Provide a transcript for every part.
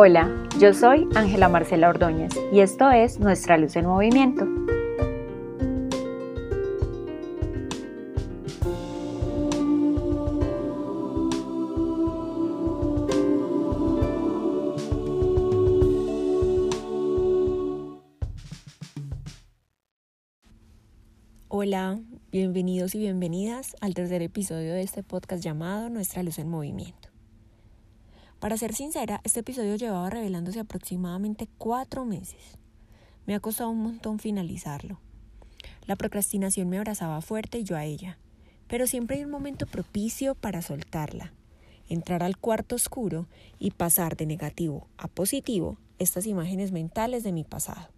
Hola, yo soy Ángela Marcela Ordóñez y esto es Nuestra Luz en Movimiento. Hola, bienvenidos y bienvenidas al tercer episodio de este podcast llamado Nuestra Luz en Movimiento. Para ser sincera, este episodio llevaba revelándose aproximadamente cuatro meses. Me ha costado un montón finalizarlo. La procrastinación me abrazaba fuerte y yo a ella, pero siempre hay un momento propicio para soltarla, entrar al cuarto oscuro y pasar de negativo a positivo estas imágenes mentales de mi pasado.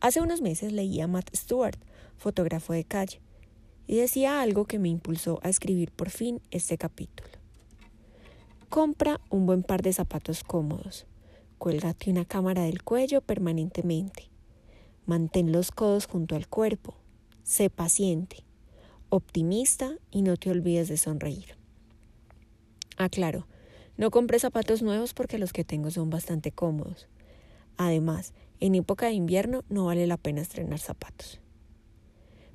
Hace unos meses leí a Matt Stewart, fotógrafo de calle, y decía algo que me impulsó a escribir por fin este capítulo. Compra un buen par de zapatos cómodos. Cuélgate una cámara del cuello permanentemente. Mantén los codos junto al cuerpo. Sé paciente, optimista y no te olvides de sonreír. Aclaro, no compré zapatos nuevos porque los que tengo son bastante cómodos. Además, en época de invierno no vale la pena estrenar zapatos.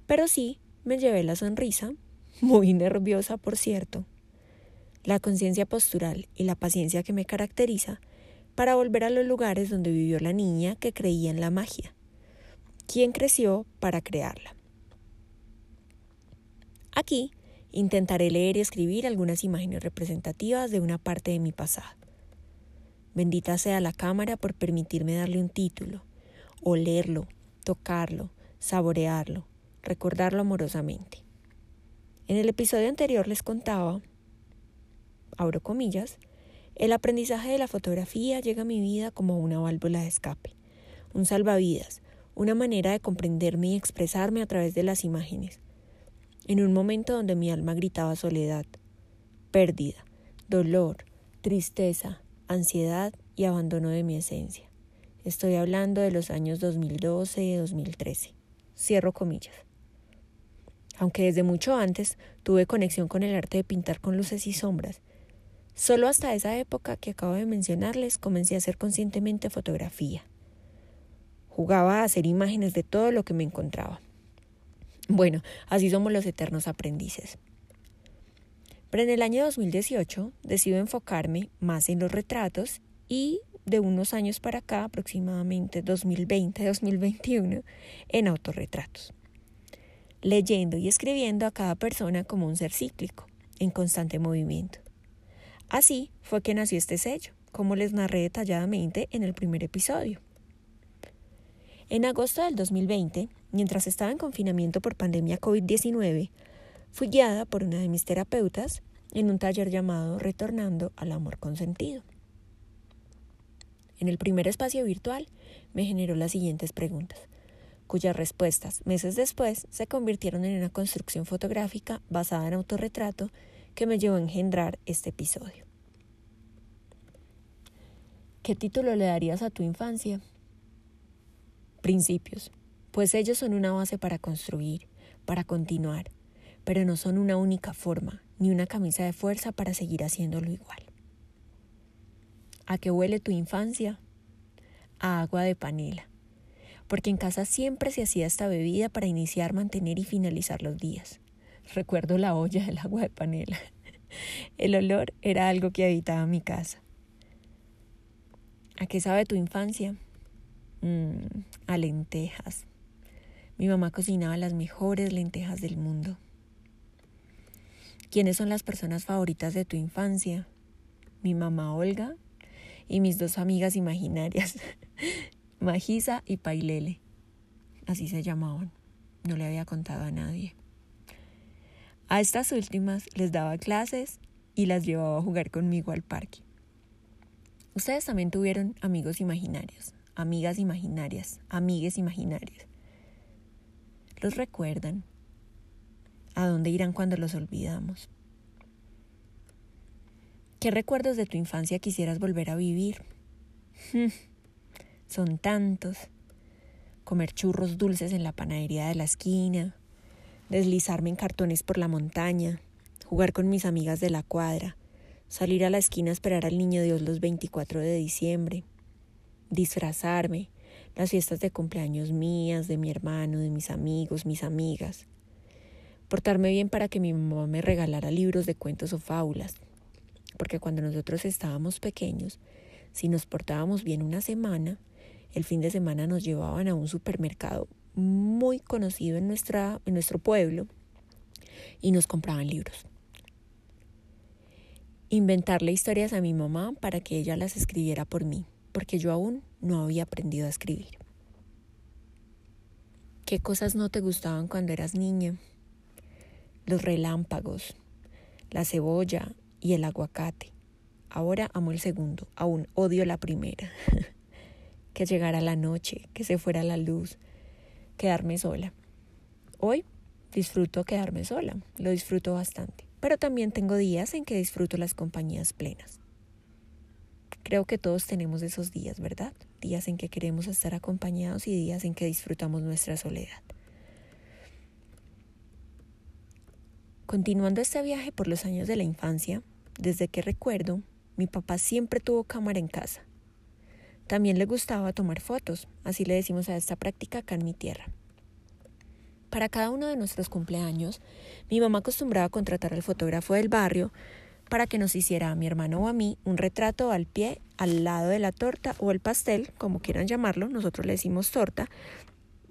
Pero sí, me llevé la sonrisa, muy nerviosa por cierto, la conciencia postural y la paciencia que me caracteriza para volver a los lugares donde vivió la niña que creía en la magia, quien creció para crearla. Aquí intentaré leer y escribir algunas imágenes representativas de una parte de mi pasado. Bendita sea la cámara por permitirme darle un título, olerlo, tocarlo, saborearlo, recordarlo amorosamente. En el episodio anterior les contaba abro comillas, el aprendizaje de la fotografía llega a mi vida como una válvula de escape, un salvavidas, una manera de comprenderme y expresarme a través de las imágenes. En un momento donde mi alma gritaba soledad, pérdida, dolor, tristeza, ansiedad y abandono de mi esencia. Estoy hablando de los años 2012 y 2013. Cierro comillas. Aunque desde mucho antes tuve conexión con el arte de pintar con luces y sombras, Solo hasta esa época que acabo de mencionarles comencé a hacer conscientemente fotografía. Jugaba a hacer imágenes de todo lo que me encontraba. Bueno, así somos los eternos aprendices. Pero en el año 2018 decido enfocarme más en los retratos y de unos años para acá, aproximadamente 2020-2021, en autorretratos. Leyendo y escribiendo a cada persona como un ser cíclico, en constante movimiento. Así fue que nació este sello, como les narré detalladamente en el primer episodio. En agosto del 2020, mientras estaba en confinamiento por pandemia COVID-19, fui guiada por una de mis terapeutas en un taller llamado Retornando al Amor Consentido. En el primer espacio virtual me generó las siguientes preguntas, cuyas respuestas meses después se convirtieron en una construcción fotográfica basada en autorretrato que me llevó a engendrar este episodio. ¿Qué título le darías a tu infancia? Principios, pues ellos son una base para construir, para continuar, pero no son una única forma, ni una camisa de fuerza para seguir haciéndolo igual. ¿A qué huele tu infancia? A agua de panela, porque en casa siempre se hacía esta bebida para iniciar, mantener y finalizar los días. Recuerdo la olla del agua de panela. El olor era algo que habitaba mi casa. ¿A qué sabe tu infancia? Mm, a lentejas. Mi mamá cocinaba las mejores lentejas del mundo. ¿Quiénes son las personas favoritas de tu infancia? Mi mamá Olga y mis dos amigas imaginarias, Magisa y Pailele. Así se llamaban. No le había contado a nadie. A estas últimas les daba clases y las llevaba a jugar conmigo al parque. Ustedes también tuvieron amigos imaginarios, amigas imaginarias, amigues imaginarias. ¿Los recuerdan? ¿A dónde irán cuando los olvidamos? ¿Qué recuerdos de tu infancia quisieras volver a vivir? Son tantos. Comer churros dulces en la panadería de la esquina, deslizarme en cartones por la montaña, jugar con mis amigas de la cuadra, salir a la esquina a esperar al niño Dios los 24 de diciembre, disfrazarme, las fiestas de cumpleaños mías, de mi hermano, de mis amigos, mis amigas, portarme bien para que mi mamá me regalara libros de cuentos o fábulas, porque cuando nosotros estábamos pequeños, si nos portábamos bien una semana, el fin de semana nos llevaban a un supermercado muy conocido en, nuestra, en nuestro pueblo y nos compraban libros. Inventarle historias a mi mamá para que ella las escribiera por mí, porque yo aún no había aprendido a escribir. ¿Qué cosas no te gustaban cuando eras niña? Los relámpagos, la cebolla y el aguacate. Ahora amo el segundo, aún odio la primera. que llegara la noche, que se fuera la luz, quedarme sola. Hoy disfruto quedarme sola, lo disfruto bastante, pero también tengo días en que disfruto las compañías plenas. Creo que todos tenemos esos días, ¿verdad? Días en que queremos estar acompañados y días en que disfrutamos nuestra soledad. Continuando este viaje por los años de la infancia, desde que recuerdo, mi papá siempre tuvo cámara en casa. También le gustaba tomar fotos, así le decimos a esta práctica acá en mi tierra. Para cada uno de nuestros cumpleaños, mi mamá acostumbraba a contratar al fotógrafo del barrio para que nos hiciera a mi hermano o a mí un retrato al pie, al lado de la torta o el pastel, como quieran llamarlo, nosotros le decimos torta,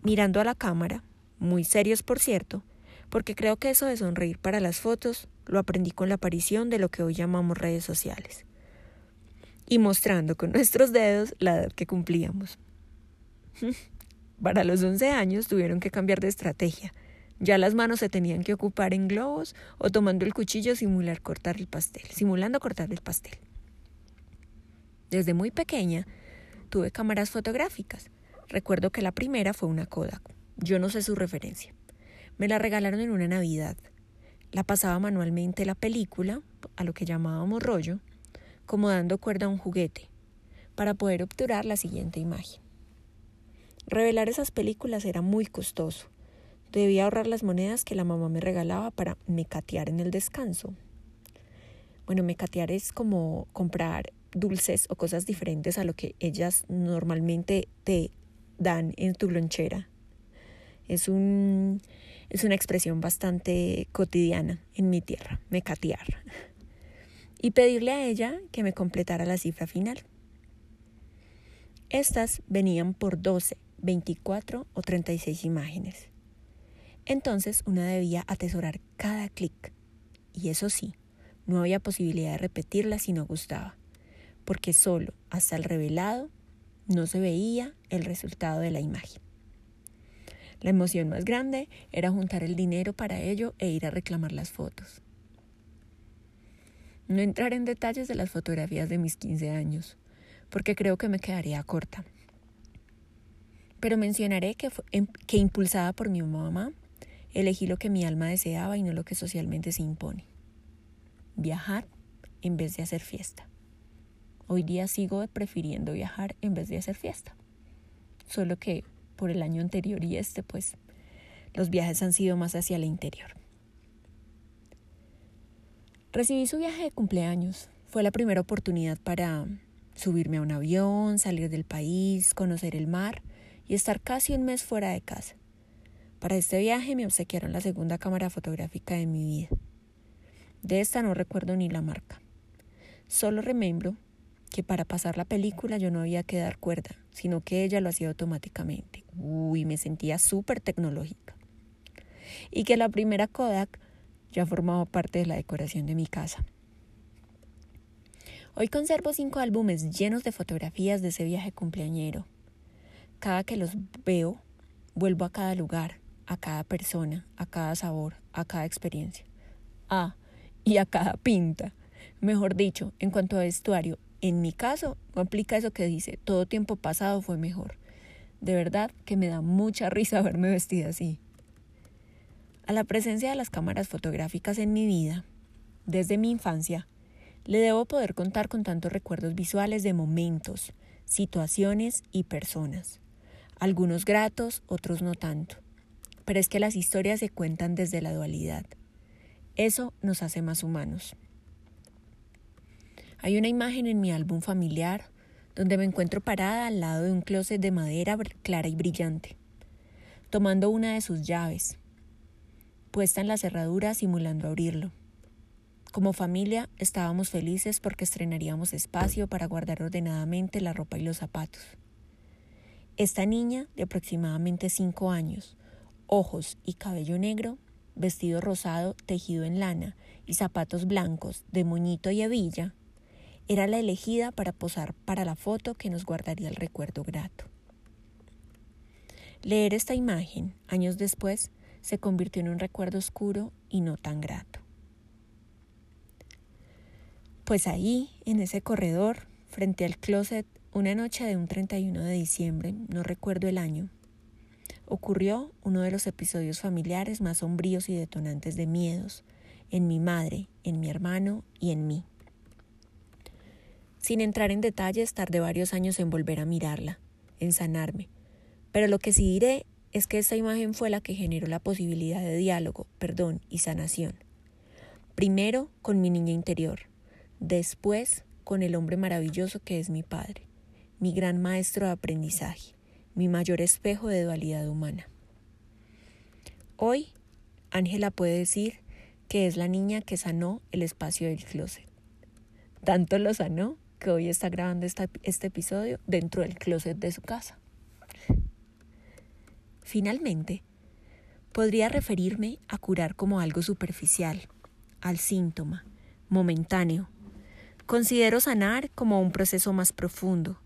mirando a la cámara, muy serios por cierto, porque creo que eso de sonreír para las fotos lo aprendí con la aparición de lo que hoy llamamos redes sociales, y mostrando con nuestros dedos la edad que cumplíamos. Para los 11 años tuvieron que cambiar de estrategia ya las manos se tenían que ocupar en globos o tomando el cuchillo simular cortar el pastel, simulando cortar el pastel. Desde muy pequeña tuve cámaras fotográficas. Recuerdo que la primera fue una Kodak. Yo no sé su referencia. Me la regalaron en una Navidad. La pasaba manualmente la película, a lo que llamábamos rollo, como dando cuerda a un juguete, para poder obturar la siguiente imagen. Revelar esas películas era muy costoso Debía ahorrar las monedas que la mamá me regalaba para mecatear en el descanso. Bueno, mecatear es como comprar dulces o cosas diferentes a lo que ellas normalmente te dan en tu lonchera. Es, un, es una expresión bastante cotidiana en mi tierra, mecatear. Y pedirle a ella que me completara la cifra final. Estas venían por 12, 24 o 36 imágenes. Entonces una debía atesorar cada clic. Y eso sí, no había posibilidad de repetirla si no gustaba, porque solo hasta el revelado no se veía el resultado de la imagen. La emoción más grande era juntar el dinero para ello e ir a reclamar las fotos. No entrar en detalles de las fotografías de mis 15 años, porque creo que me quedaría corta. Pero mencionaré que, em, que impulsada por mi mamá, Elegí lo que mi alma deseaba y no lo que socialmente se impone. Viajar en vez de hacer fiesta. Hoy día sigo prefiriendo viajar en vez de hacer fiesta. Solo que por el año anterior y este, pues, los viajes han sido más hacia el interior. Recibí su viaje de cumpleaños. Fue la primera oportunidad para subirme a un avión, salir del país, conocer el mar y estar casi un mes fuera de casa. Para este viaje me obsequiaron la segunda cámara fotográfica de mi vida. De esta no recuerdo ni la marca. Solo remembro que para pasar la película yo no había que dar cuerda, sino que ella lo hacía automáticamente. Uy, me sentía súper tecnológica. Y que la primera Kodak ya formaba parte de la decoración de mi casa. Hoy conservo cinco álbumes llenos de fotografías de ese viaje cumpleañero. Cada que los veo, vuelvo a cada lugar, a cada persona, a cada sabor, a cada experiencia. Ah, y a cada pinta. Mejor dicho, en cuanto a vestuario, en mi caso no aplica eso que dice, todo tiempo pasado fue mejor. De verdad que me da mucha risa verme vestida así. A la presencia de las cámaras fotográficas en mi vida, desde mi infancia, le debo poder contar con tantos recuerdos visuales de momentos, situaciones y personas. Algunos gratos, otros no tanto pero es que las historias se cuentan desde la dualidad. Eso nos hace más humanos. Hay una imagen en mi álbum familiar donde me encuentro parada al lado de un closet de madera clara y brillante, tomando una de sus llaves, puesta en la cerradura simulando abrirlo. Como familia estábamos felices porque estrenaríamos espacio para guardar ordenadamente la ropa y los zapatos. Esta niña, de aproximadamente cinco años, ojos y cabello negro, vestido rosado tejido en lana y zapatos blancos de moñito y hebilla, era la elegida para posar para la foto que nos guardaría el recuerdo grato. Leer esta imagen, años después, se convirtió en un recuerdo oscuro y no tan grato. Pues ahí, en ese corredor, frente al closet, una noche de un 31 de diciembre, no recuerdo el año, ocurrió uno de los episodios familiares más sombríos y detonantes de miedos, en mi madre, en mi hermano y en mí. Sin entrar en detalles, tardé varios años en volver a mirarla, en sanarme, pero lo que sí diré es que esta imagen fue la que generó la posibilidad de diálogo, perdón y sanación. Primero con mi niña interior, Después, con el hombre maravilloso que es mi padre, mi gran maestro de aprendizaje, mi mayor espejo de dualidad humana. Hoy, Ángela puede decir que es la niña que sanó el espacio del closet. Tanto lo sanó que hoy está grabando este episodio dentro del closet de su casa. Finalmente, podría referirme a curar como algo superficial, al síntoma, momentáneo, Considero sanar como un proceso más profundo,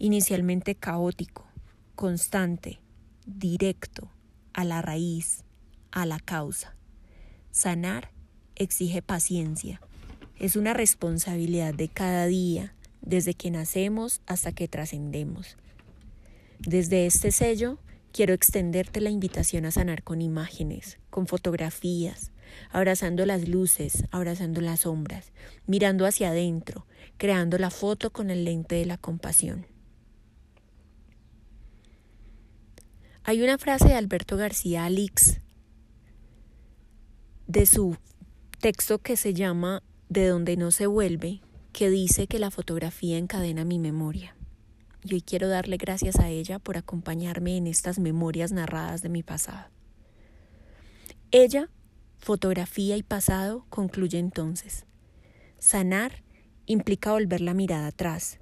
inicialmente caótico, constante, directo, a la raíz, a la causa. Sanar exige paciencia. Es una responsabilidad de cada día, desde que nacemos hasta que trascendemos. Desde este sello, quiero extenderte la invitación a sanar con imágenes, con fotografías, abrazando las luces, abrazando las sombras, mirando hacia adentro, creando la foto con el lente de la compasión. Hay una frase de Alberto García Alix de su texto que se llama De donde no se vuelve, que dice que la fotografía encadena mi memoria. Y hoy quiero darle gracias a ella por acompañarme en estas memorias narradas de mi pasado. Ella Fotografía y pasado concluye entonces. Sanar implica volver la mirada atrás,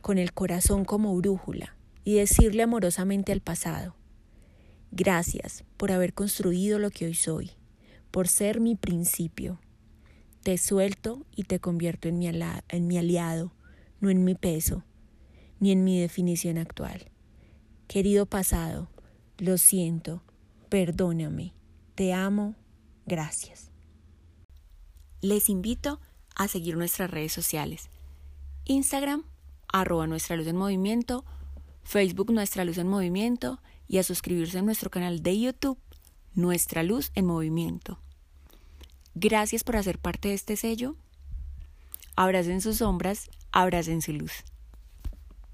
con el corazón como brújula, y decirle amorosamente al pasado, gracias por haber construido lo que hoy soy, por ser mi principio. Te suelto y te convierto en mi, en mi aliado, no en mi peso, ni en mi definición actual. Querido pasado, lo siento, perdóname, te amo Gracias. Les invito a seguir nuestras redes sociales. Instagram, arroba Nuestra Luz en Movimiento, Facebook Nuestra Luz en Movimiento y a suscribirse a nuestro canal de YouTube Nuestra Luz en Movimiento. Gracias por hacer parte de este sello. Abracen sus sombras, abracen su luz.